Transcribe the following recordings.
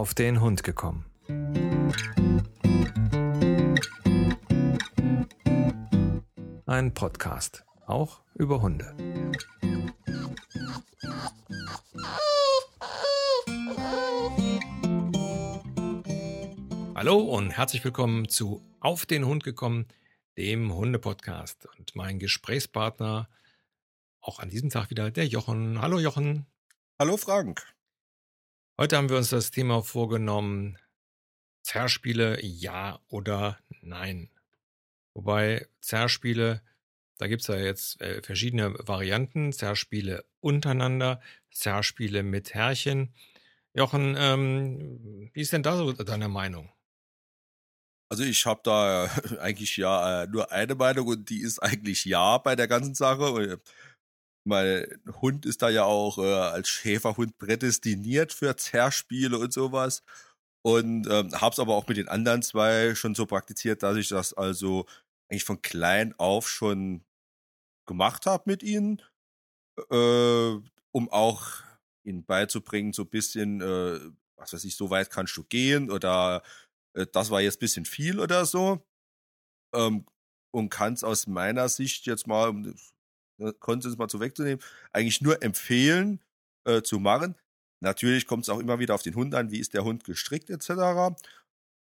auf den Hund gekommen. Ein Podcast, auch über Hunde. Hallo und herzlich willkommen zu Auf den Hund gekommen, dem Hunde-Podcast. Und mein Gesprächspartner auch an diesem Tag wieder der Jochen. Hallo Jochen. Hallo Frank. Heute haben wir uns das Thema vorgenommen, Zerspiele ja oder nein. Wobei Zerspiele, da gibt es ja jetzt äh, verschiedene Varianten, Zerspiele untereinander, Zerspiele mit Herrchen. Jochen, ähm, wie ist denn da so deine Meinung? Also ich habe da eigentlich ja äh, nur eine Meinung und die ist eigentlich ja bei der ganzen Sache. Mein Hund ist da ja auch äh, als Schäferhund prädestiniert für Zerspiele und sowas. Und ähm, habe es aber auch mit den anderen zwei schon so praktiziert, dass ich das also eigentlich von klein auf schon gemacht habe mit ihnen, äh, um auch ihnen beizubringen, so ein bisschen, äh, was weiß ich, so weit kannst du gehen oder äh, das war jetzt ein bisschen viel oder so. Ähm, und kann es aus meiner Sicht jetzt mal, Konsens mal so wegzunehmen, eigentlich nur empfehlen äh, zu machen. Natürlich kommt es auch immer wieder auf den Hund an, wie ist der Hund gestrickt etc.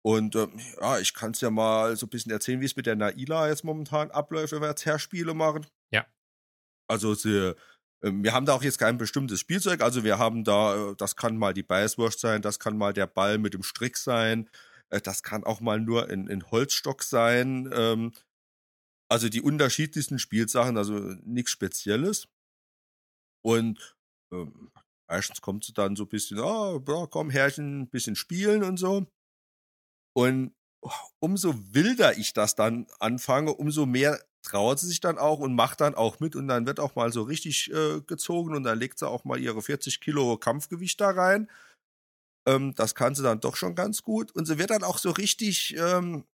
Und äh, ja, ich kann es ja mal so ein bisschen erzählen, wie es mit der Naila jetzt momentan abläuft, wenn wir jetzt Herspiele machen. Ja. Also sie, äh, wir haben da auch jetzt kein bestimmtes Spielzeug. Also wir haben da, äh, das kann mal die Beißwurst sein, das kann mal der Ball mit dem Strick sein, äh, das kann auch mal nur ein, ein Holzstock sein. Ähm, also die unterschiedlichsten Spielsachen, also nichts Spezielles. Und ähm, meistens kommt sie dann so ein bisschen, oh, ja, komm, Herrchen, ein bisschen spielen und so. Und umso wilder ich das dann anfange, umso mehr traut sie sich dann auch und macht dann auch mit und dann wird auch mal so richtig äh, gezogen und dann legt sie auch mal ihre 40 Kilo Kampfgewicht da rein. Ähm, das kann sie dann doch schon ganz gut und sie wird dann auch so richtig ähm, äh,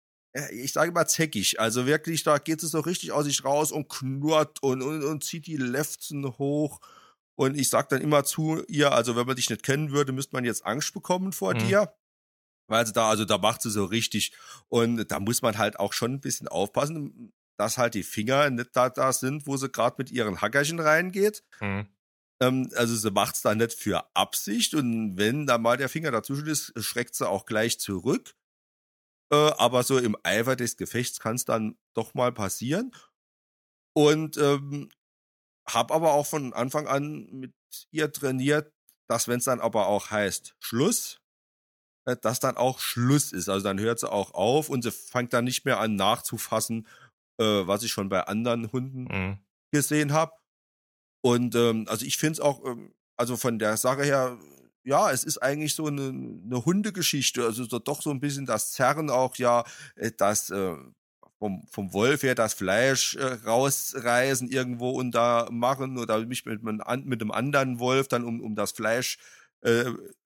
ich sage mal zäckig. Also wirklich, da geht es so richtig aus sich raus und knurrt und, und, und zieht die Lefzen hoch. Und ich sag dann immer zu ihr, also wenn man dich nicht kennen würde, müsste man jetzt Angst bekommen vor mhm. dir. Weil sie da, also da macht sie so richtig. Und da muss man halt auch schon ein bisschen aufpassen, dass halt die Finger nicht da, da sind, wo sie gerade mit ihren Hackerchen reingeht. Mhm. Ähm, also sie macht's da nicht für Absicht. Und wenn da mal der Finger dazwischen ist, schreckt sie auch gleich zurück. Äh, aber so im Eifer des Gefechts kann es dann doch mal passieren. Und ähm, habe aber auch von Anfang an mit ihr trainiert, dass wenn es dann aber auch heißt Schluss, äh, dass dann auch Schluss ist. Also dann hört sie auch auf und sie fängt dann nicht mehr an nachzufassen, äh, was ich schon bei anderen Hunden mhm. gesehen habe. Und ähm, also ich finde es auch, ähm, also von der Sache her ja, es ist eigentlich so eine, eine Hundegeschichte. Also so, doch so ein bisschen das Zerren auch ja, äh, das äh, vom, vom Wolf her das Fleisch äh, rausreißen irgendwo und da machen oder mich mit, mit, mit einem anderen Wolf dann um, um das Fleisch äh,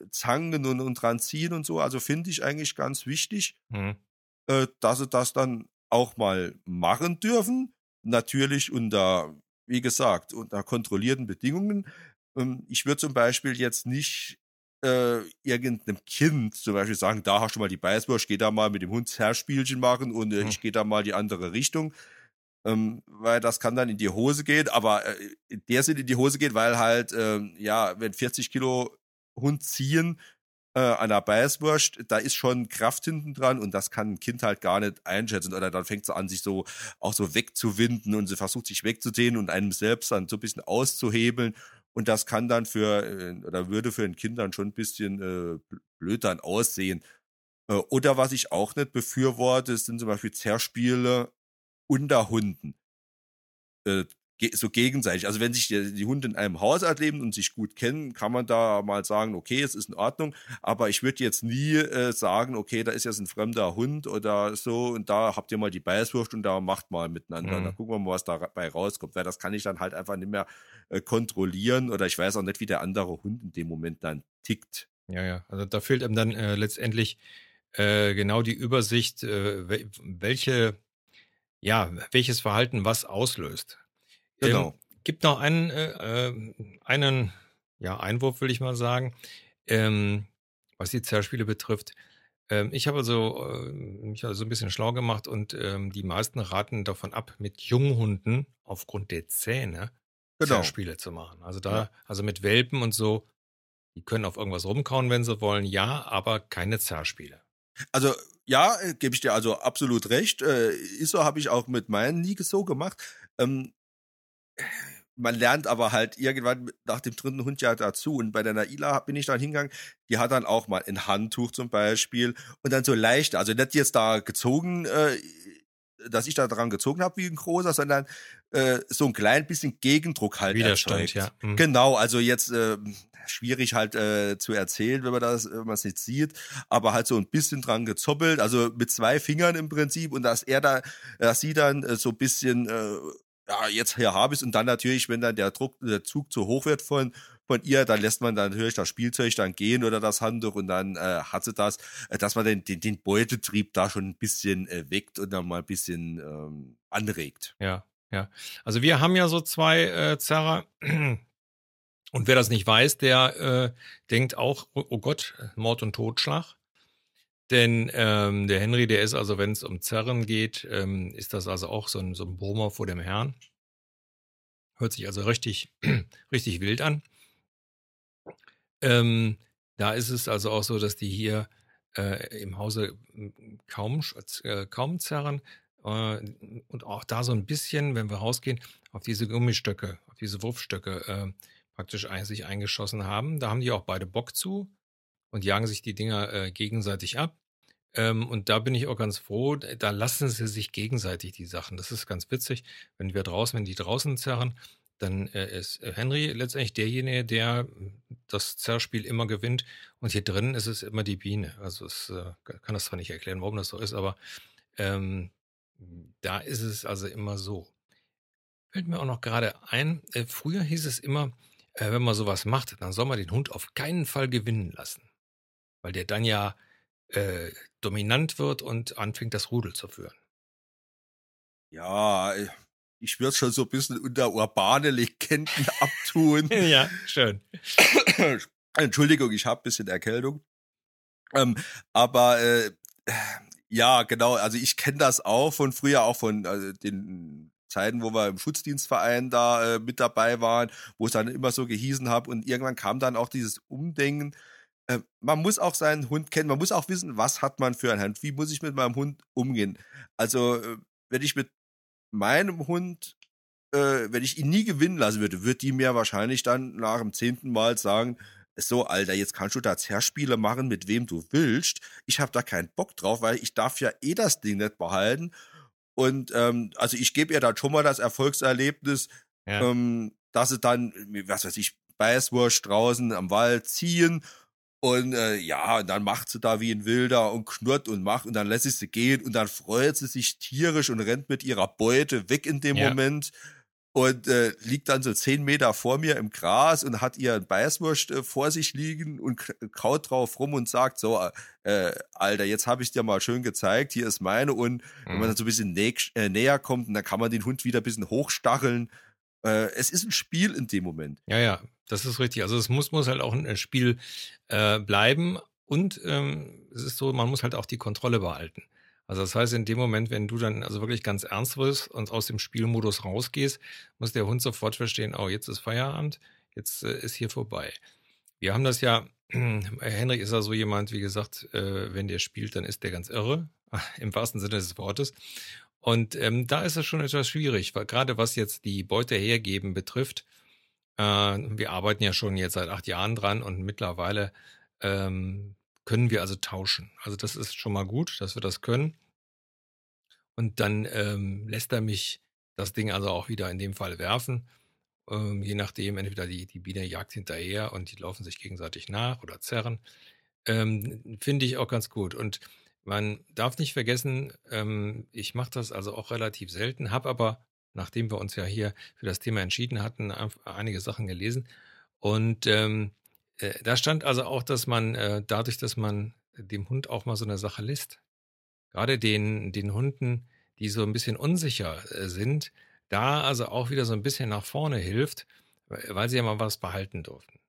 zangen und, und dran ziehen und so. Also finde ich eigentlich ganz wichtig, mhm. äh, dass sie das dann auch mal machen dürfen. Natürlich unter, wie gesagt, unter kontrollierten Bedingungen. Ähm, ich würde zum Beispiel jetzt nicht äh, irgendeinem Kind zum Beispiel sagen, da hast du mal die Beißwurst, geh da mal mit dem Hund Herrspielchen machen und äh, ich gehe da mal die andere Richtung. Ähm, weil das kann dann in die Hose gehen, aber äh, der Sinn in die Hose geht, weil halt, äh, ja, wenn 40 Kilo Hund ziehen äh, an der Beißwurst, da ist schon Kraft hinten dran und das kann ein Kind halt gar nicht einschätzen. Oder dann fängt sie an, sich so auch so wegzuwinden und sie versucht sich wegzudehnen und einem selbst dann so ein bisschen auszuhebeln. Und das kann dann für, äh, oder würde für ein Kind dann schon ein bisschen äh, blöd dann aussehen. Äh, oder was ich auch nicht befürworte, sind zum Beispiel Zerspiele unter Hunden. Äh, so gegenseitig. Also wenn sich die, die, Hunde in einem Haushalt leben und sich gut kennen, kann man da mal sagen, okay, es ist in Ordnung. Aber ich würde jetzt nie äh, sagen, okay, da ist jetzt ein fremder Hund oder so und da habt ihr mal die Beißwurst und da macht mal miteinander. Mhm. Da gucken wir mal, was dabei rauskommt. Weil das kann ich dann halt einfach nicht mehr äh, kontrollieren oder ich weiß auch nicht, wie der andere Hund in dem Moment dann tickt. Ja, ja. Also da fehlt einem dann äh, letztendlich äh, genau die Übersicht, äh, welche, ja, welches Verhalten was auslöst. Genau. Ähm, gibt noch einen, äh, äh, einen ja, Einwurf, will ich mal sagen. Ähm, was die Zerspiele betrifft. Ähm, ich habe also äh, mich also ein bisschen schlau gemacht und ähm, die meisten raten davon ab, mit Junghunden aufgrund der Zähne genau. Zerspiele zu machen. Also da, ja. also mit Welpen und so, die können auf irgendwas rumkauen, wenn sie wollen, ja, aber keine Zerspiele. Also ja, äh, gebe ich dir also absolut recht. Äh, ist so, habe ich auch mit meinen nie so gemacht. Ähm, man lernt aber halt irgendwann nach dem dritten Hund ja dazu. Und bei der Naila bin ich dann hingegangen, die hat dann auch mal ein Handtuch zum Beispiel und dann so leicht, also nicht jetzt da gezogen, äh, dass ich da dran gezogen habe wie ein großer, sondern äh, so ein klein bisschen Gegendruck halt Widerstand, erzeugt. ja. Mhm. Genau, also jetzt äh, schwierig halt äh, zu erzählen, wenn man das, wenn man es nicht sieht, aber halt so ein bisschen dran gezoppelt, also mit zwei Fingern im Prinzip und dass er da, dass sie dann äh, so ein bisschen äh, ja, jetzt hier habe ich es und dann natürlich, wenn dann der Druck, der Zug zu hoch wird von, von ihr, dann lässt man dann natürlich das Spielzeug dann gehen oder das Handtuch und dann äh, hat sie das, äh, dass man den, den, den Beutetrieb da schon ein bisschen äh, weckt und dann mal ein bisschen ähm, anregt. Ja, ja. Also wir haben ja so zwei äh, Zerrer. Und wer das nicht weiß, der äh, denkt auch, oh, oh Gott, Mord und Totschlag. Denn ähm, der Henry, der ist also, wenn es um Zerren geht, ähm, ist das also auch so ein, so ein Brummer vor dem Herrn. Hört sich also richtig, richtig wild an. Ähm, da ist es also auch so, dass die hier äh, im Hause kaum, äh, kaum zerren. Äh, und auch da so ein bisschen, wenn wir rausgehen, auf diese Gummistöcke, auf diese Wurfstöcke äh, praktisch sich eingeschossen haben. Da haben die auch beide Bock zu und jagen sich die Dinger äh, gegenseitig ab. Ähm, und da bin ich auch ganz froh, da lassen sie sich gegenseitig die Sachen. Das ist ganz witzig. Wenn wir draußen, wenn die draußen zerren, dann äh, ist Henry letztendlich derjenige, der das Zerrspiel immer gewinnt. Und hier drin ist es immer die Biene. Also es äh, kann das zwar nicht erklären, warum das so ist, aber ähm, da ist es also immer so. Fällt mir auch noch gerade ein, äh, früher hieß es immer, äh, wenn man sowas macht, dann soll man den Hund auf keinen Fall gewinnen lassen. Weil der dann ja äh, dominant wird und anfängt, das Rudel zu führen. Ja, äh, ich würde schon so ein bisschen unter urbane Legenden abtun. ja, schön. Entschuldigung, ich habe ein bisschen Erkältung. Ähm, aber äh, ja, genau, also ich kenne das auch von früher, auch von also den Zeiten, wo wir im Schutzdienstverein da äh, mit dabei waren, wo es dann immer so gehießen habe und irgendwann kam dann auch dieses Umdenken, äh, man muss auch seinen Hund kennen, man muss auch wissen, was hat man für einen Hund, wie muss ich mit meinem Hund umgehen. Also, äh, wenn ich mit meinem Hund, äh, wenn ich ihn nie gewinnen lassen würde, wird die mir wahrscheinlich dann nach dem zehnten Mal sagen, so, Alter, jetzt kannst du da Zerspiele machen, mit wem du willst. Ich habe da keinen Bock drauf, weil ich darf ja eh das Ding nicht behalten. Und ähm, also ich gebe ihr dann schon mal das Erfolgserlebnis, ja. ähm, dass sie dann, was weiß ich, Beißwurst draußen am Wald ziehen und äh, ja, und dann macht sie da wie ein Wilder und knurrt und macht und dann lässt sie sie gehen und dann freut sie sich tierisch und rennt mit ihrer Beute weg in dem ja. Moment und äh, liegt dann so zehn Meter vor mir im Gras und hat ihren Beißwurst äh, vor sich liegen und kaut drauf rum und sagt so, äh, Alter, jetzt habe ich dir mal schön gezeigt, hier ist meine und mhm. wenn man mhm. dann so ein bisschen nä äh, näher kommt, dann kann man den Hund wieder ein bisschen hochstacheln äh, es ist ein Spiel in dem Moment. Ja, ja, das ist richtig. Also es muss, muss halt auch ein Spiel äh, bleiben und ähm, es ist so, man muss halt auch die Kontrolle behalten. Also das heißt, in dem Moment, wenn du dann also wirklich ganz ernst wirst und aus dem Spielmodus rausgehst, muss der Hund sofort verstehen, oh, jetzt ist Feierabend, jetzt äh, ist hier vorbei. Wir haben das ja, Henrik ist ja so jemand, wie gesagt, äh, wenn der spielt, dann ist der ganz irre, im wahrsten Sinne des Wortes. Und ähm, da ist es schon etwas schwierig, weil gerade was jetzt die Beute hergeben betrifft, äh, wir arbeiten ja schon jetzt seit acht Jahren dran und mittlerweile ähm, können wir also tauschen. Also das ist schon mal gut, dass wir das können. Und dann ähm, lässt er mich das Ding also auch wieder in dem Fall werfen. Ähm, je nachdem, entweder die, die Biene jagt hinterher und die laufen sich gegenseitig nach oder zerren. Ähm, Finde ich auch ganz gut. Und man darf nicht vergessen, ähm, ich mache das also auch relativ selten, habe aber, nachdem wir uns ja hier für das Thema entschieden hatten, einige Sachen gelesen. Und ähm, äh, da stand also auch, dass man äh, dadurch, dass man dem Hund auch mal so eine Sache lässt, gerade den, den Hunden, die so ein bisschen unsicher äh, sind, da also auch wieder so ein bisschen nach vorne hilft, weil sie ja mal was behalten durften.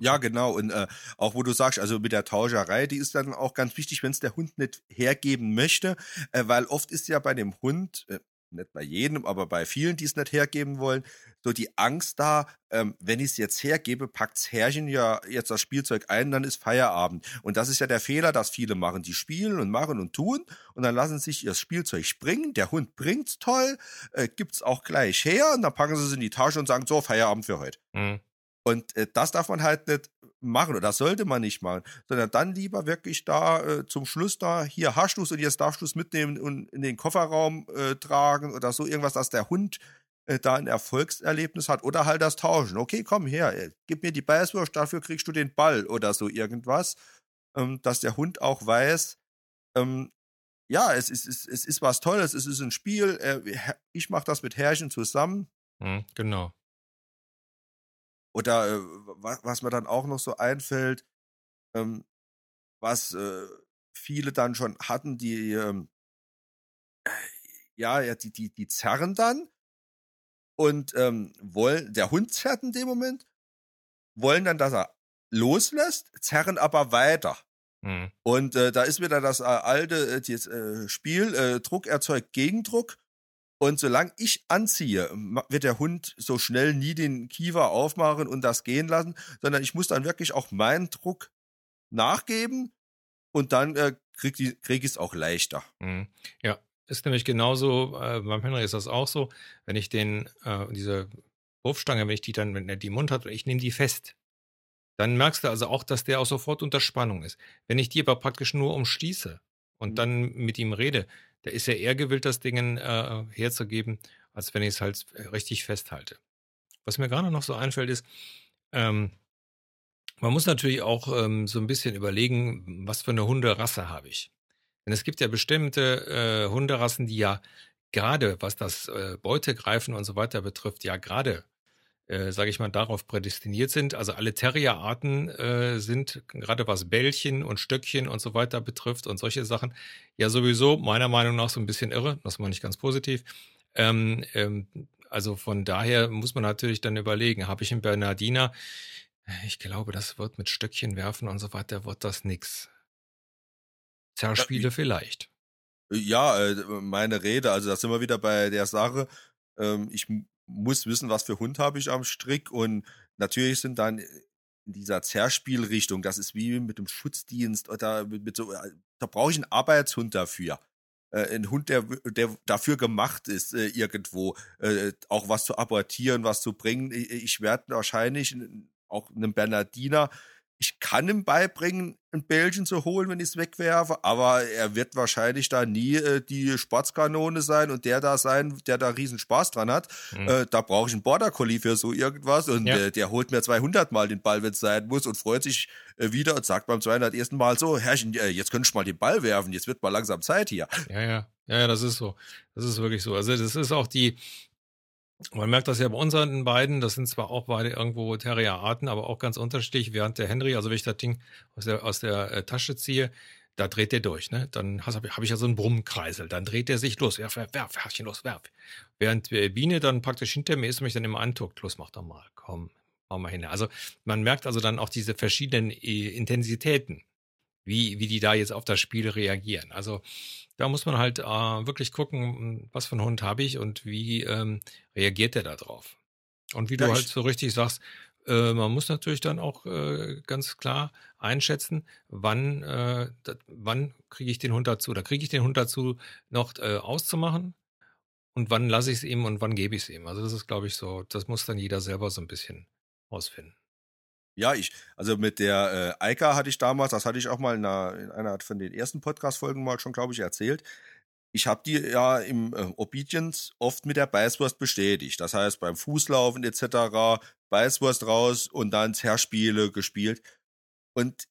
Ja, genau. Und äh, auch wo du sagst, also mit der Tauscherei, die ist dann auch ganz wichtig, wenn es der Hund nicht hergeben möchte, äh, weil oft ist ja bei dem Hund, äh, nicht bei jedem, aber bei vielen, die es nicht hergeben wollen, so die Angst da, ähm, wenn ich es jetzt hergebe, packt's Herrchen ja jetzt das Spielzeug ein, dann ist Feierabend. Und das ist ja der Fehler, dass viele machen. Die spielen und machen und tun und dann lassen sich ihr Spielzeug springen. Der Hund bringt's toll, äh, gibt's auch gleich her und dann packen sie es in die Tasche und sagen, so, Feierabend für heute. Mhm. Und äh, das darf man halt nicht machen oder das sollte man nicht machen, sondern dann lieber wirklich da äh, zum Schluss da, hier hast du es und jetzt darfst du es mitnehmen und in den Kofferraum äh, tragen oder so irgendwas, dass der Hund äh, da ein Erfolgserlebnis hat oder halt das Tauschen. Okay, komm her, äh, gib mir die Beißwurst, dafür kriegst du den Ball oder so irgendwas, ähm, dass der Hund auch weiß, ähm, ja, es ist, es, es ist was Tolles, es ist ein Spiel, äh, ich mache das mit Herrchen zusammen. Mhm, genau. Oder äh, was, was mir dann auch noch so einfällt, ähm, was äh, viele dann schon hatten, die ähm, ja, ja, die, die, die zerren dann und ähm, wollen, der Hund zerrt in dem Moment, wollen dann, dass er loslässt, zerren aber weiter. Mhm. Und äh, da ist wieder das äh, alte äh, das, äh, Spiel, äh, Druck erzeugt Gegendruck. Und solange ich anziehe, wird der Hund so schnell nie den Kiefer aufmachen und das gehen lassen, sondern ich muss dann wirklich auch meinen Druck nachgeben und dann äh, kriege krieg ich es auch leichter. Mhm. Ja, ist nämlich genauso, äh, beim Henry ist das auch so, wenn ich den, äh, diese Wurfstange, wenn ich die dann, wenn er die im Mund hat, ich nehme die fest, dann merkst du also auch, dass der auch sofort unter Spannung ist. Wenn ich die aber praktisch nur umschließe und mhm. dann mit ihm rede, ist er eher gewillt, das Ding äh, herzugeben, als wenn ich es halt richtig festhalte. Was mir gerade noch so einfällt, ist, ähm, man muss natürlich auch ähm, so ein bisschen überlegen, was für eine Hunderasse habe ich. Denn es gibt ja bestimmte äh, Hunderassen, die ja gerade, was das äh, Beutegreifen und so weiter betrifft, ja gerade äh, sage ich mal, darauf prädestiniert sind. Also alle Terrierarten äh, sind, gerade was Bällchen und Stöckchen und so weiter betrifft und solche Sachen, ja sowieso meiner Meinung nach so ein bisschen irre, das meine ich ganz positiv. Ähm, ähm, also von daher muss man natürlich dann überlegen, habe ich einen Bernardiner? Ich glaube, das wird mit Stöckchen werfen und so weiter, wird das nix. Zerspiele ja, vielleicht. Ja, äh, meine Rede, also da sind wir wieder bei der Sache. Ähm, ich muss wissen, was für Hund habe ich am Strick und natürlich sind dann in dieser Zerspielrichtung, das ist wie mit dem Schutzdienst oder mit, mit so, äh, da brauche ich einen Arbeitshund dafür. Äh, ein Hund, der, der dafür gemacht ist, äh, irgendwo äh, auch was zu apportieren, was zu bringen. Ich, ich werde wahrscheinlich auch einem Bernardiner ich kann ihm beibringen, ein Bällchen zu holen, wenn ich es wegwerfe, aber er wird wahrscheinlich da nie äh, die Sportskanone sein und der da sein, der da riesen Spaß dran hat. Mhm. Äh, da brauche ich einen Border Collie für so irgendwas und ja. äh, der holt mir 200 Mal den Ball, wenn es sein muss und freut sich äh, wieder und sagt beim 201. Mal so, Herrchen, äh, jetzt könnte ich mal den Ball werfen, jetzt wird mal langsam Zeit hier. Ja, ja, ja, ja, das ist so. Das ist wirklich so. Also das ist auch die, man merkt das ja bei unseren beiden, das sind zwar auch beide irgendwo Terrierarten, aber auch ganz unterschiedlich. Während der Henry, also wenn ich das Ding aus der, aus der äh, Tasche ziehe, da dreht der durch, ne? Dann habe hab ich ja so einen Brummkreisel, dann dreht der sich los, werf, werf, werf, Herrchen, los, werf. Während äh, Biene dann praktisch hinter mir ist und mich dann immer antuckt, los, mach doch mal, komm, mach mal hin. Also man merkt also dann auch diese verschiedenen äh, Intensitäten, wie, wie die da jetzt auf das Spiel reagieren. Also da muss man halt äh, wirklich gucken, was für einen Hund habe ich und wie ähm, reagiert der da drauf. Und wie ja, du halt so richtig sagst, äh, man muss natürlich dann auch äh, ganz klar einschätzen, wann, äh, wann kriege ich den Hund dazu oder kriege ich den Hund dazu, noch äh, auszumachen und wann lasse ich es ihm und wann gebe ich es ihm. Also das ist, glaube ich, so, das muss dann jeder selber so ein bisschen ausfinden. Ja, ich, also mit der äh, Eika hatte ich damals, das hatte ich auch mal in einer, in einer von den ersten Podcast-Folgen mal schon, glaube ich, erzählt. Ich habe die ja im äh, Obedience oft mit der Beißwurst bestätigt. Das heißt, beim Fußlaufen etc. Beißwurst raus und dann Zerrspiele gespielt. Und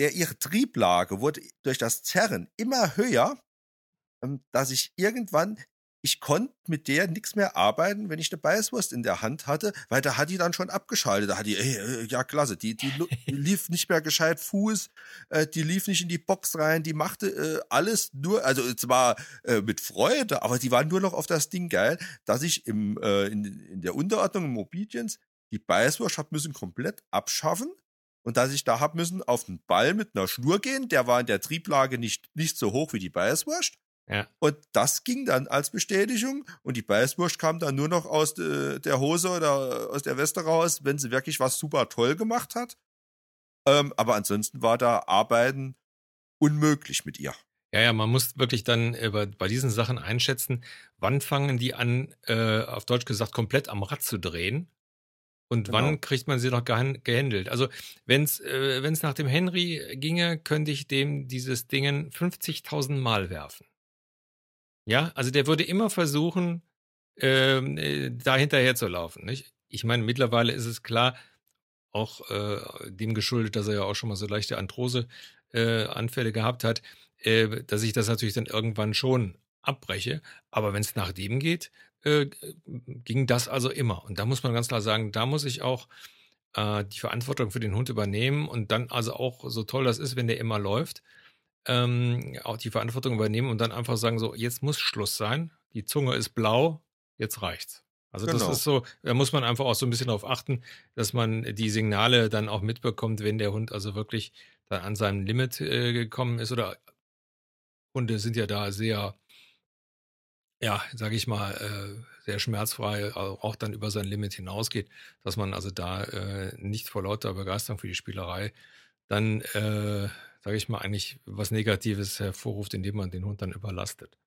der ihre Trieblage wurde durch das Zerren immer höher, ähm, dass ich irgendwann ich konnte mit der nichts mehr arbeiten, wenn ich eine Beißwurst in der Hand hatte, weil da hat die dann schon abgeschaltet. Da hat die, ey, äh, ja klasse, die, die, die lief nicht mehr gescheit Fuß, äh, die lief nicht in die Box rein, die machte äh, alles nur, also zwar äh, mit Freude, aber die war nur noch auf das Ding geil, dass ich im, äh, in, in der Unterordnung im Obedience die Beißwurst hab müssen komplett abschaffen und dass ich da hab müssen auf den Ball mit einer Schnur gehen, der war in der Trieblage nicht, nicht so hoch wie die Beißwurst. Ja. Und das ging dann als Bestätigung und die Beißwurst kam dann nur noch aus de, der Hose oder aus der Weste raus, wenn sie wirklich was super toll gemacht hat. Ähm, aber ansonsten war da Arbeiten unmöglich mit ihr. Ja, ja, man muss wirklich dann äh, bei, bei diesen Sachen einschätzen, wann fangen die an, äh, auf Deutsch gesagt, komplett am Rad zu drehen und Genau. wann kriegt man sie noch gehan- gehandelt. Also wenn's äh, wenn's nach dem Henry ginge, könnte ich dem dieses Dingen 50.000 Mal werfen. Ja, also der würde immer versuchen, ähm, äh, da hinterher zu laufen. Nicht? Ich meine, mittlerweile ist es klar, auch äh, dem geschuldet, dass er ja auch schon mal so leichte Arthrose äh, gehabt hat, äh, dass ich das natürlich dann irgendwann schon abbreche. Aber wenn es nach dem geht, äh, ging das also immer. Und da muss man ganz klar sagen, da muss ich auch äh, die Verantwortung für den Hund übernehmen und dann also auch, so toll das ist, wenn der immer läuft, ähm, auch die Verantwortung übernehmen und dann einfach sagen, so, jetzt muss Schluss sein, die Zunge ist blau, jetzt reicht's. Also Genau. das ist so, da muss man einfach auch so ein bisschen darauf achten, dass man die Signale dann auch mitbekommt, wenn der Hund also wirklich dann an seinem Limit äh, gekommen ist oder Hunde sind ja da sehr, ja, sage ich mal, äh, sehr schmerzfrei, au- auch dann über sein Limit hinausgeht, dass man also da äh, nicht vor lauter Begeisterung für die Spielerei dann, äh, sage ich mal, eigentlich was Negatives hervorruft, indem man den Hund dann überlastet.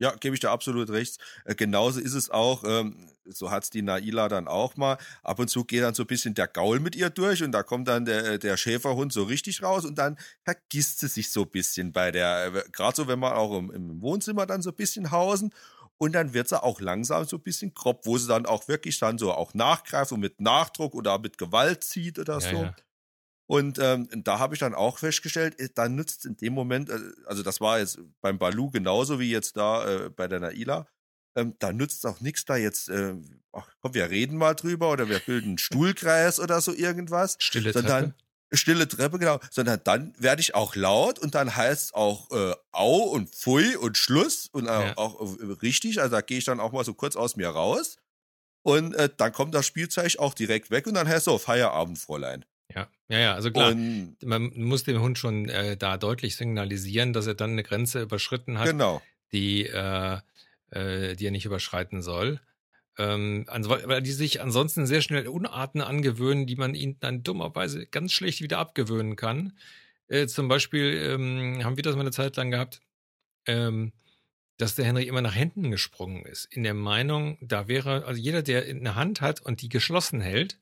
Ja, gebe ich dir absolut recht. Äh, genauso ist es auch, ähm, so hat's die Naila dann auch mal. Ab und zu geht dann so ein bisschen der Gaul mit ihr durch und da kommt dann der, der Schäferhund so richtig raus und dann vergisst sie sich so ein bisschen bei der, äh, gerade so, wenn man auch im, im Wohnzimmer dann so ein bisschen hausen und dann wird sie auch langsam so ein bisschen grob, wo sie dann auch wirklich dann so auch nachgreift und mit Nachdruck oder mit Gewalt zieht oder Ja, so. ja. Und ähm, da habe ich dann auch festgestellt, äh, da nützt in dem Moment, äh, also das war jetzt beim Balu genauso wie jetzt da äh, bei der Naila, ähm, da nützt auch nichts da jetzt, äh, ach, komm, wir reden mal drüber oder wir bilden einen Stuhlkreis oder so irgendwas, Stille sondern Treppe. stille Treppe, genau, sondern dann werde ich auch laut und dann heißt es auch äh, Au und Pfui und Schluss und äh, Ja. auch äh, richtig, also da gehe ich dann auch mal so kurz aus mir raus und äh, dann kommt das Spielzeug auch direkt weg und dann heißt es so Feierabend, Fräulein. Ja, ja, ja, also klar. Und man muss dem Hund schon äh, da deutlich signalisieren, dass er dann eine Grenze überschritten hat, genau. die, äh, äh, die er nicht überschreiten soll. Ähm, weil die sich ansonsten sehr schnell Unarten angewöhnen, die man ihnen dann dummerweise ganz schlecht wieder abgewöhnen kann. Äh, zum Beispiel ähm, haben wir das mal eine Zeit lang gehabt, ähm, dass der Henry immer nach hinten gesprungen ist. In der Meinung, da wäre, also jeder, der eine Hand hat und die geschlossen hält,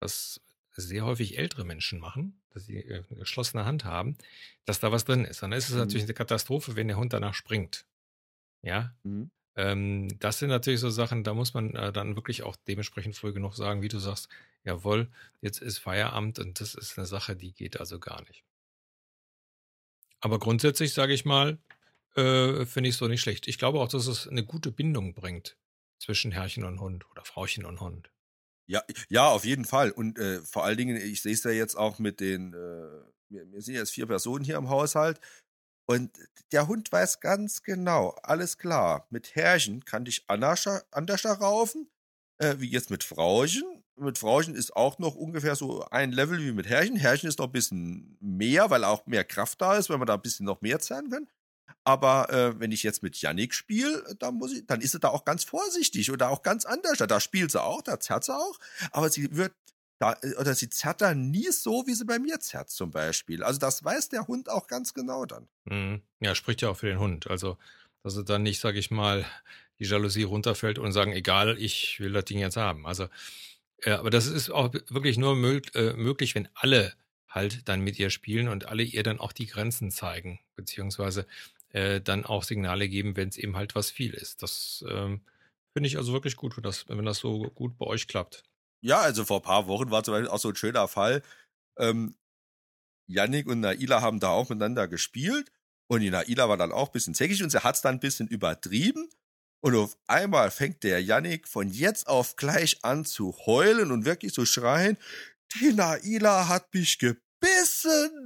was sehr häufig ältere Menschen machen, dass sie äh, eine geschlossene Hand haben, dass da was drin ist. Und dann ist es Mhm. natürlich eine Katastrophe, wenn der Hund danach springt. Ja, Mhm. ähm, das sind natürlich so Sachen, da muss man äh, dann wirklich auch dementsprechend früh genug sagen, wie du sagst, jawohl, jetzt ist Feierabend und das ist eine Sache, die geht also gar nicht. Aber grundsätzlich sage ich mal, äh, finde ich es so nicht schlecht. Ich glaube auch, dass es eine gute Bindung bringt zwischen Herrchen und Hund oder Frauchen und Hund. Ja, ja, auf jeden Fall. Und äh, vor allen Dingen, ich sehe es ja jetzt auch mit den, äh, wir, sind jetzt vier Personen hier im Haushalt. Und der Hund weiß ganz genau, alles klar. Mit Herrchen kann dich anders, anders raufen, äh, wie jetzt mit Frauchen. Mit Frauchen ist auch noch ungefähr so ein Level wie mit Herrchen. Herrchen ist noch ein bisschen mehr, weil auch mehr Kraft da ist, weil man da ein bisschen noch mehr zerren kann. Aber äh, wenn ich jetzt mit Yannick spiele, dann muss ich, dann ist sie da auch ganz vorsichtig oder auch ganz anders. Da spielt sie auch, da zerrt sie auch, aber sie wird da, oder sie zerrt da nie so, wie sie bei mir zerrt zum Beispiel. Also das weiß der Hund auch ganz genau dann. Mhm. Ja, spricht ja auch für den Hund. Also, dass er dann nicht, sage ich mal, die Jalousie runterfällt und sagen, egal, ich will das Ding jetzt haben. Also, äh, aber das ist auch wirklich nur mög äh, möglich, wenn alle halt dann mit ihr spielen und alle ihr dann auch die Grenzen zeigen, beziehungsweise äh, dann auch Signale geben, wenn es eben halt was viel ist. Das ähm, finde ich also wirklich gut, wenn das, wenn das so gut bei euch klappt. Ja, also vor ein paar Wochen war zum Beispiel auch so ein schöner Fall. Ähm, Yannick und Naila haben da auch miteinander gespielt und die Naila war dann auch ein bisschen zäckig und sie hat es dann ein bisschen übertrieben. Und auf einmal fängt der Yannick von jetzt auf gleich an zu heulen und wirklich zu schreien, die Naila hat mich gebissen.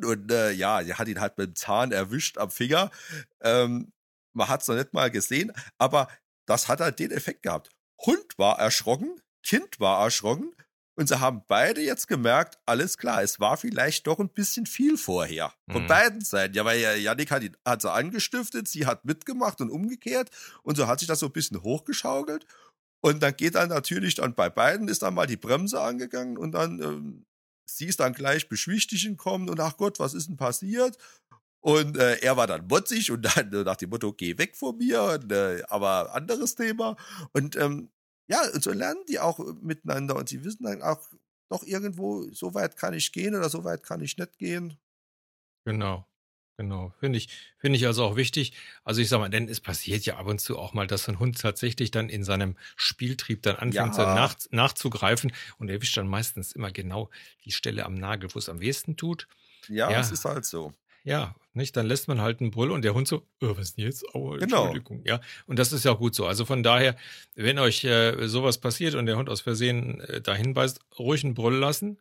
Und äh, ja, sie hat ihn halt mit dem Zahn erwischt am Finger. Ähm, man hat es noch nicht mal gesehen, aber das hat halt den Effekt gehabt. Hund war erschrocken, Kind war erschrocken Und sie haben beide jetzt gemerkt, alles klar, es war vielleicht doch ein bisschen viel vorher. Von mhm. beiden Seiten. Ja, weil ja, Janik hat, hat sie angestiftet, sie hat mitgemacht und umgekehrt. Und so hat sich das so ein bisschen hochgeschaukelt. Und dann geht dann natürlich dann bei beiden ist dann mal die Bremse angegangen und dann ähm, sie ist dann gleich beschwichtigen kommen und ach Gott, was ist denn passiert? Und äh, er war dann motzig und dann äh, nach dem Motto, geh weg von mir, und, äh, aber anderes Thema. Und ähm, ja, und so lernen die auch miteinander und sie wissen dann auch doch irgendwo, so weit kann ich gehen oder so weit kann ich nicht gehen. Genau. Genau, finde ich, finde ich also auch wichtig. Also ich sag mal, denn es passiert ja ab und zu auch mal, dass ein Hund tatsächlich dann in seinem Spieltrieb dann anfängt ja. nach, nachzugreifen und erwischt dann meistens immer genau die Stelle am Nagel, wo es am wehesten tut. Ja, ja, es ist halt so. Ja, nicht? Dann lässt man halt einen Brüll und der Hund so, oh, was ist denn jetzt? Oh, genau. Entschuldigung. Genau. Ja, und das ist ja auch gut so. Also von daher, wenn euch äh, sowas passiert und der Hund aus Versehen äh, dahin beißt, ruhig einen Brüll lassen.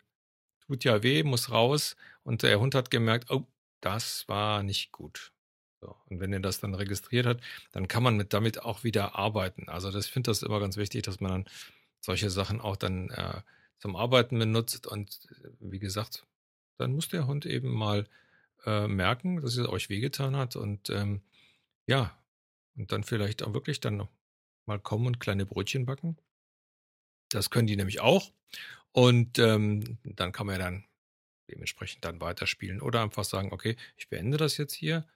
Tut ja weh, muss raus. Und der Hund hat gemerkt, oh, das war nicht gut. So. Und wenn er das dann registriert hat, dann kann man mit, damit auch wieder arbeiten. Also das, ich finde das immer ganz wichtig, dass man dann solche Sachen auch dann äh, zum Arbeiten benutzt. Und äh, wie gesagt, dann muss der Hund eben mal äh, merken, dass es euch wehgetan hat und ähm, ja, und dann vielleicht auch wirklich dann mal kommen und kleine Brötchen backen. Das können die nämlich auch. Und ähm, dann kann man ja dann dementsprechend dann weiterspielen oder einfach sagen, okay, ich beende das jetzt hier,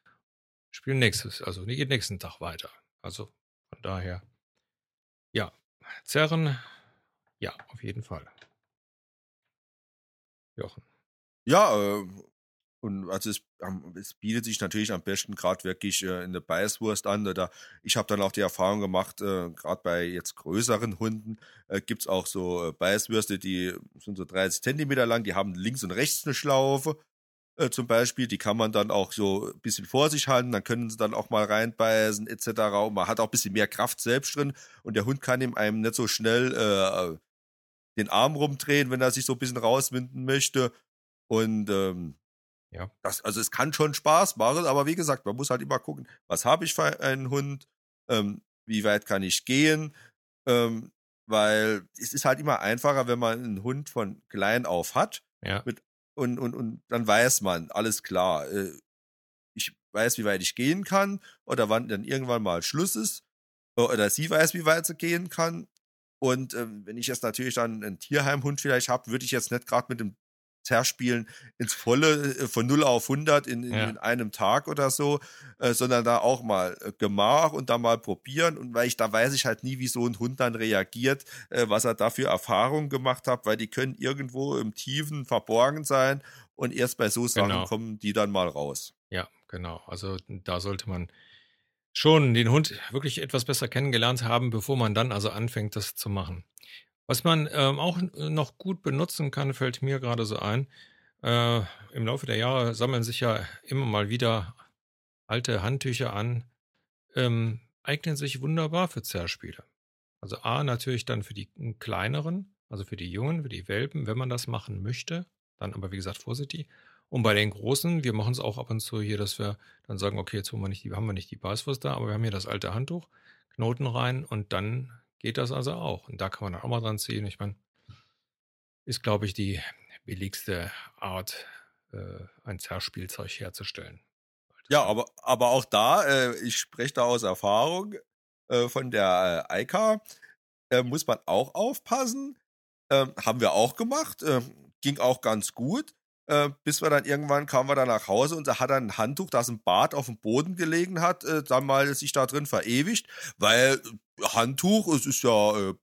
spiele nächstes, also jeden nächsten Tag weiter. Also von daher, ja, zerren, ja, auf jeden Fall. Jochen. Ja, äh, und also es, es, bietet sich natürlich am besten gerade wirklich äh, in der Beißwurst an. Oder ich habe dann auch die Erfahrung gemacht, äh, gerade bei jetzt größeren Hunden äh, gibt es auch so äh, Beißwürste, die sind so 30 Zentimeter lang, die haben links und rechts eine Schlaufe äh, zum Beispiel. Die kann man dann auch so ein bisschen vor sich halten, dann können sie dann auch mal reinbeißen etc. Und man hat auch ein bisschen mehr Kraft selbst drin und der Hund kann ihm einem nicht so schnell äh, den Arm rumdrehen, wenn er sich so ein bisschen rauswinden möchte. Und ähm, ja. Das, also es kann schon Spaß machen, aber wie gesagt, man muss halt immer gucken, was habe ich für einen Hund, ähm, wie weit kann ich gehen, ähm, weil es ist halt immer einfacher, wenn man einen Hund von klein auf hat. Ja. Mit, und, und, und dann weiß man, alles klar, äh, ich weiß, wie weit ich gehen kann oder wann dann irgendwann mal Schluss ist oder sie weiß, wie weit sie gehen kann. Und ähm, wenn ich jetzt natürlich dann einen Tierheimhund vielleicht habe, würde ich jetzt nicht gerade mit dem Zerspielen ins Volle äh, von 0 auf 100 in, in, ja. in einem Tag oder so, äh, sondern da auch mal äh, Gemach und da mal probieren. Und weil ich, da weiß ich halt nie, wie so ein Hund dann reagiert, äh, was er da für Erfahrungen gemacht hat, weil die können irgendwo im Tiefen verborgen sein und erst bei so Sachen genau. kommen die dann mal raus. Ja, genau. Also da sollte man schon den Hund wirklich etwas besser kennengelernt haben, bevor man dann also anfängt, das zu machen. Was man ähm, auch noch gut benutzen kann, fällt mir gerade so ein. Äh, Im Laufe der Jahre sammeln sich ja immer mal wieder alte Handtücher an, ähm, eignen sich wunderbar für Zerspiele. Also A natürlich dann für die kleineren, also für die Jungen, für die Welpen, wenn man das machen möchte. Dann aber wie gesagt vorsichtig. Und bei den Großen, wir machen es auch ab und zu hier, dass wir dann sagen, okay, jetzt wir nicht die, haben wir nicht die Beißwurst da, aber wir haben hier das alte Handtuch, Knoten rein und dann geht das also auch. Und da kann man dann auch mal dran ziehen. Ich meine, ist, glaube ich, die billigste Art, äh, ein Zerspielzeug herzustellen. Ja, aber, aber auch da, äh, ich spreche da aus Erfahrung äh, von der äh, Eika, äh, muss man auch aufpassen. Ähm, haben wir auch gemacht, äh, ging auch ganz gut. Äh, bis wir dann irgendwann kamen wir dann nach Hause und da hat er ein Handtuch, das im Bad auf dem Boden gelegen hat, äh, dann mal sich da drin verewigt, weil Handtuch, es ist ja äh,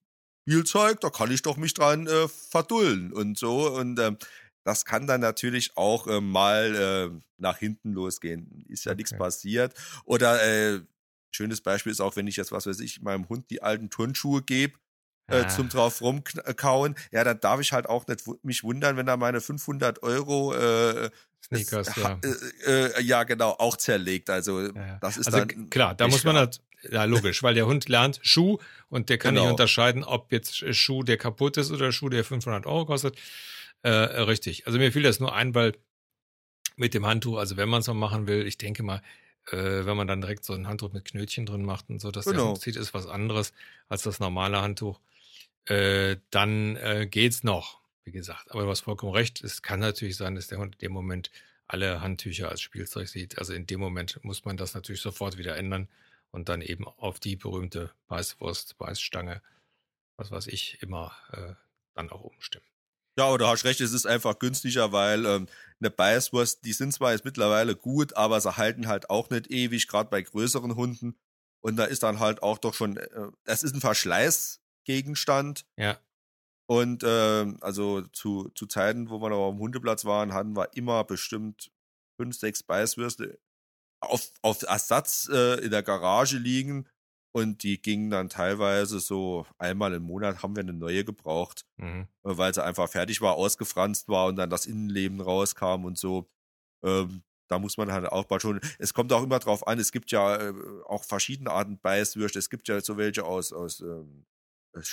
Spielzeug, da kann ich doch mich dran äh, verdullen und so. Und ähm, das kann dann natürlich auch äh, mal äh, nach hinten losgehen. Ist ja okay. nichts passiert. Oder äh, schönes Beispiel ist auch, wenn ich jetzt, was weiß ich, meinem Hund die alten Turnschuhe gebe, äh, zum drauf rumkauen, ja, dann darf ich halt auch nicht mich wundern, wenn da meine 500 Euro äh, Sneakers, es, ja. Äh, äh, ja, genau, auch zerlegt. Also ja. das ist also, dann klar, da muss man halt ja, logisch, weil der Hund lernt Schuh und der kann genau. nicht unterscheiden, ob jetzt Schuh, der kaputt ist oder Schuh, der 500 Euro kostet. Äh, richtig. Also mir fiel das nur ein, weil mit dem Handtuch, also wenn man es mal machen will, ich denke mal, äh, wenn man dann direkt so ein Handtuch mit Knötchen drin macht und so, dass genau. der Hund sieht, ist was anderes als das normale Handtuch. Äh, dann äh, geht's noch. wie gesagt, aber du hast vollkommen recht. Es kann natürlich sein, dass der Hund in dem Moment alle Handtücher als Spielzeug sieht. Also in dem Moment muss man das natürlich sofort wieder ändern und dann eben auf die berühmte Beißwurst, Beißstange, was weiß ich, immer äh, dann auch umstimmen. Ja, aber du hast recht, es ist einfach günstiger, weil ähm, eine Beißwurst, die sind zwar jetzt mittlerweile gut, aber sie halten halt auch nicht ewig, gerade bei größeren Hunden. Und da ist dann halt auch doch schon, äh, das ist ein Verschleißgegenstand. Ja. Und äh, also zu, zu Zeiten, wo wir noch am Hundeplatz waren, hatten wir immer bestimmt fünf, sechs Beißwürste auf, auf Ersatz äh, in der Garage liegen. Und die gingen dann teilweise so einmal im Monat haben wir eine neue gebraucht, mhm. Äh, weil sie einfach fertig war, ausgefranst war und dann das Innenleben rauskam und so. Ähm, da muss man halt auch mal schon. Es kommt auch immer drauf an, es gibt ja äh, auch verschiedene Arten Beißwürste. Es gibt ja so welche aus, aus ähm,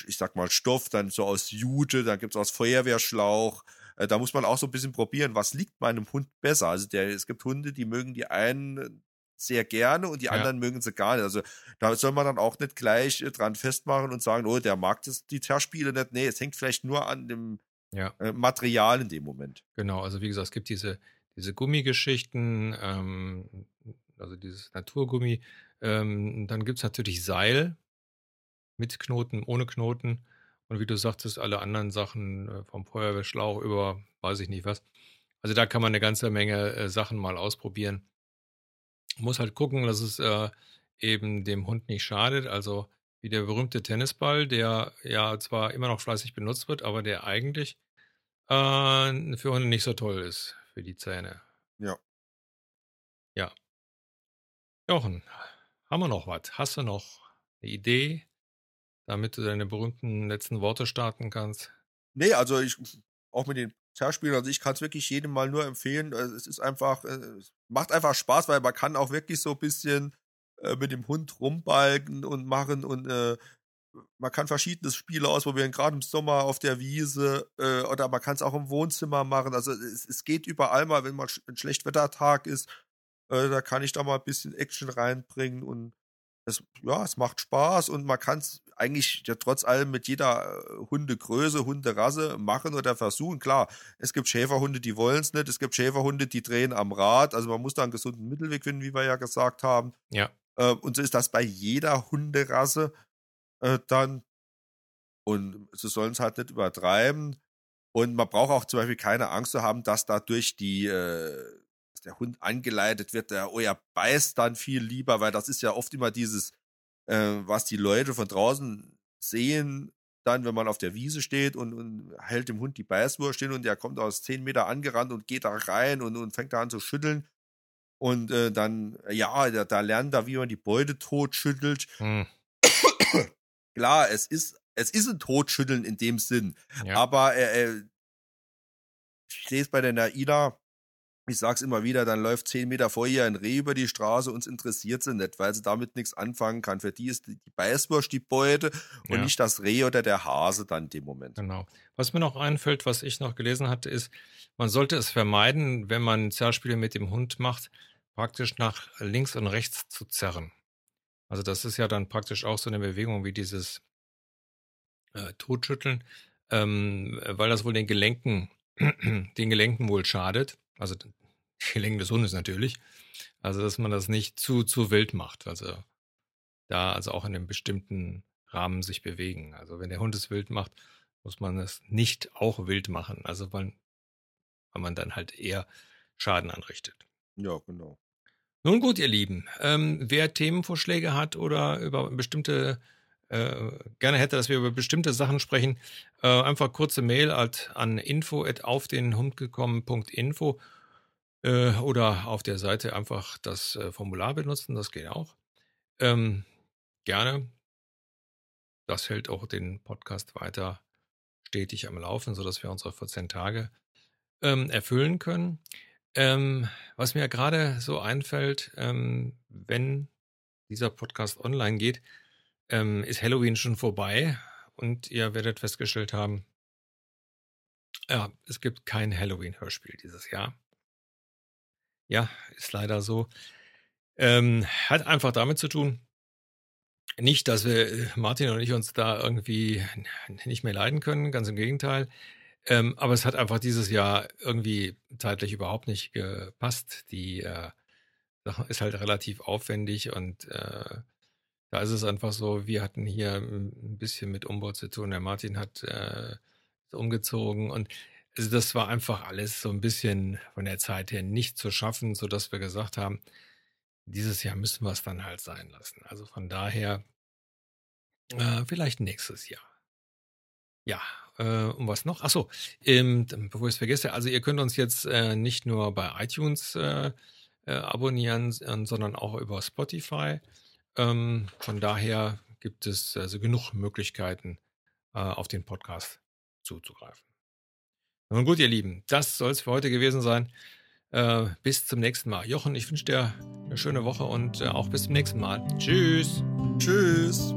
ich sag mal, Stoff, dann so aus Jute, dann gibt's aus Feuerwehrschlauch. Äh, da muss man auch so ein bisschen probieren, was liegt meinem Hund besser. Also der, es gibt Hunde, die mögen die einen sehr gerne und die ja. anderen mögen sie gar nicht. Also da soll man dann auch nicht gleich äh, dran festmachen und sagen, oh, der mag das, die Zerspiele nicht. Nee, es hängt vielleicht nur an dem ja. äh, Material in dem Moment. Genau, also wie gesagt, es gibt diese, diese Gummigeschichten, ähm, also dieses Naturgummi. Ähm, dann gibt es natürlich Seil, mit Knoten, ohne Knoten. Und wie du sagtest, alle anderen Sachen äh, vom Feuerwehrschlauch über weiß ich nicht was. Also da kann man eine ganze Menge äh, Sachen mal ausprobieren. Muss halt gucken, dass es äh, eben dem Hund nicht schadet. Also wie der berühmte Tennisball, der ja zwar immer noch fleißig benutzt wird, aber der eigentlich äh, für Hunde nicht so toll ist, für die Zähne. Ja. Ja. Jochen, haben wir noch was? Hast du noch eine Idee? Damit du deine berühmten letzten Worte starten kannst? Nee, also ich, auch mit den Zerspielen, also ich kann es wirklich jedem mal nur empfehlen. Also es ist einfach, äh, es macht einfach Spaß, weil man kann auch wirklich so ein bisschen äh, mit dem Hund rumbalgen und machen und äh, man kann verschiedene Spiele ausprobieren, gerade im Sommer auf der Wiese äh, oder man kann es auch im Wohnzimmer machen. Also es, es geht überall mal, wenn mal ein Schlechtwettertag ist, äh, da kann ich da mal ein bisschen Action reinbringen und es, ja, es macht Spaß und man kann es eigentlich ja trotz allem mit jeder äh, Hundegröße, Hunderasse machen oder versuchen. Klar, es gibt Schäferhunde, die wollen es nicht. Es gibt Schäferhunde, die drehen am Rad. Also man muss da einen gesunden Mittelweg finden, wie wir ja gesagt haben. Ja. Äh, und so ist das bei jeder Hunderasse äh, dann. Und sie sollen es halt nicht übertreiben. Und man braucht auch zum Beispiel keine Angst zu haben, dass dadurch die äh, der Hund angeleitet wird, der, oh, er beißt dann viel lieber, weil das ist ja oft immer dieses, äh, was die Leute von draußen sehen, dann, wenn man auf der Wiese steht und, und hält dem Hund die Beißwurst hin und der kommt aus zehn Meter angerannt und geht da rein und, und fängt da an zu schütteln. Und äh, dann, ja, da, da lernt er, wie man die Beute totschüttelt. Hm. Klar, es ist, es ist ein Totschütteln in dem Sinn. Ja. Aber äh, äh ich sehe es bei der Naida, ich sag's immer wieder, dann läuft zehn Meter vor ihr ein Reh über die Straße, uns interessiert sie nicht, weil sie damit nichts anfangen kann. Für die ist die Beißwurst die Beute und ja. nicht das Reh oder der Hase dann in dem Moment. Genau. Was mir noch einfällt, was ich noch gelesen hatte, ist, man sollte es vermeiden, wenn man Zerrspiele mit dem Hund macht, praktisch nach links und rechts zu zerren. Also das ist ja dann praktisch auch so eine Bewegung wie dieses äh, Totschütteln, ähm, weil das wohl den Gelenken, den Gelenken wohl schadet. Also die Gelenke des Hundes natürlich. Also, dass man das nicht zu, zu wild macht. Also da also auch in einem bestimmten Rahmen sich bewegen. Also wenn der Hund es wild macht, muss man es nicht auch wild machen. Also weil, weil man dann halt eher Schaden anrichtet. Ja, genau. Nun gut, ihr Lieben, ähm, wer Themenvorschläge hat oder über bestimmte äh, gerne hätte, dass wir über bestimmte Sachen sprechen, äh, einfach kurze Mail at, an info at auf den Hund gekommen.info äh, oder auf der Seite einfach das äh, Formular benutzen, das geht auch. Ähm, gerne. Das hält auch den Podcast weiter stetig am Laufen, sodass wir unsere 14 Tage ähm, erfüllen können. Ähm, was mir gerade so einfällt, ähm, wenn dieser Podcast online geht, ähm, ist Halloween schon vorbei und ihr werdet festgestellt haben, ja, es gibt kein Halloween-Hörspiel dieses Jahr. Ja, ist leider so. Ähm, hat einfach damit zu tun, nicht, dass wir, Martin und ich uns da irgendwie nicht mehr leiden können, ganz im Gegenteil. Ähm, aber es hat einfach dieses Jahr irgendwie zeitlich überhaupt nicht gepasst. Die äh, Sache ist halt relativ aufwendig und äh, da ist es einfach so, wir hatten hier ein bisschen mit Umbau zu tun. Der Martin hat äh, umgezogen und also das war einfach alles so ein bisschen von der Zeit her nicht zu schaffen, so dass wir gesagt haben, dieses Jahr müssen wir es dann halt sein lassen. Also von daher äh, vielleicht nächstes Jahr. Ja, äh, und was noch? Achso, ähm, bevor ich es vergesse, also ihr könnt uns jetzt äh, nicht nur bei iTunes äh, äh, abonnieren, sondern auch über Spotify. Ähm, von daher gibt es also genug Möglichkeiten, äh, auf den Podcast zuzugreifen. Nun gut, ihr Lieben, das soll es für heute gewesen sein. Äh, bis zum nächsten Mal. Jochen, ich wünsche dir eine schöne Woche und äh, auch bis zum nächsten Mal. Tschüss. Tschüss.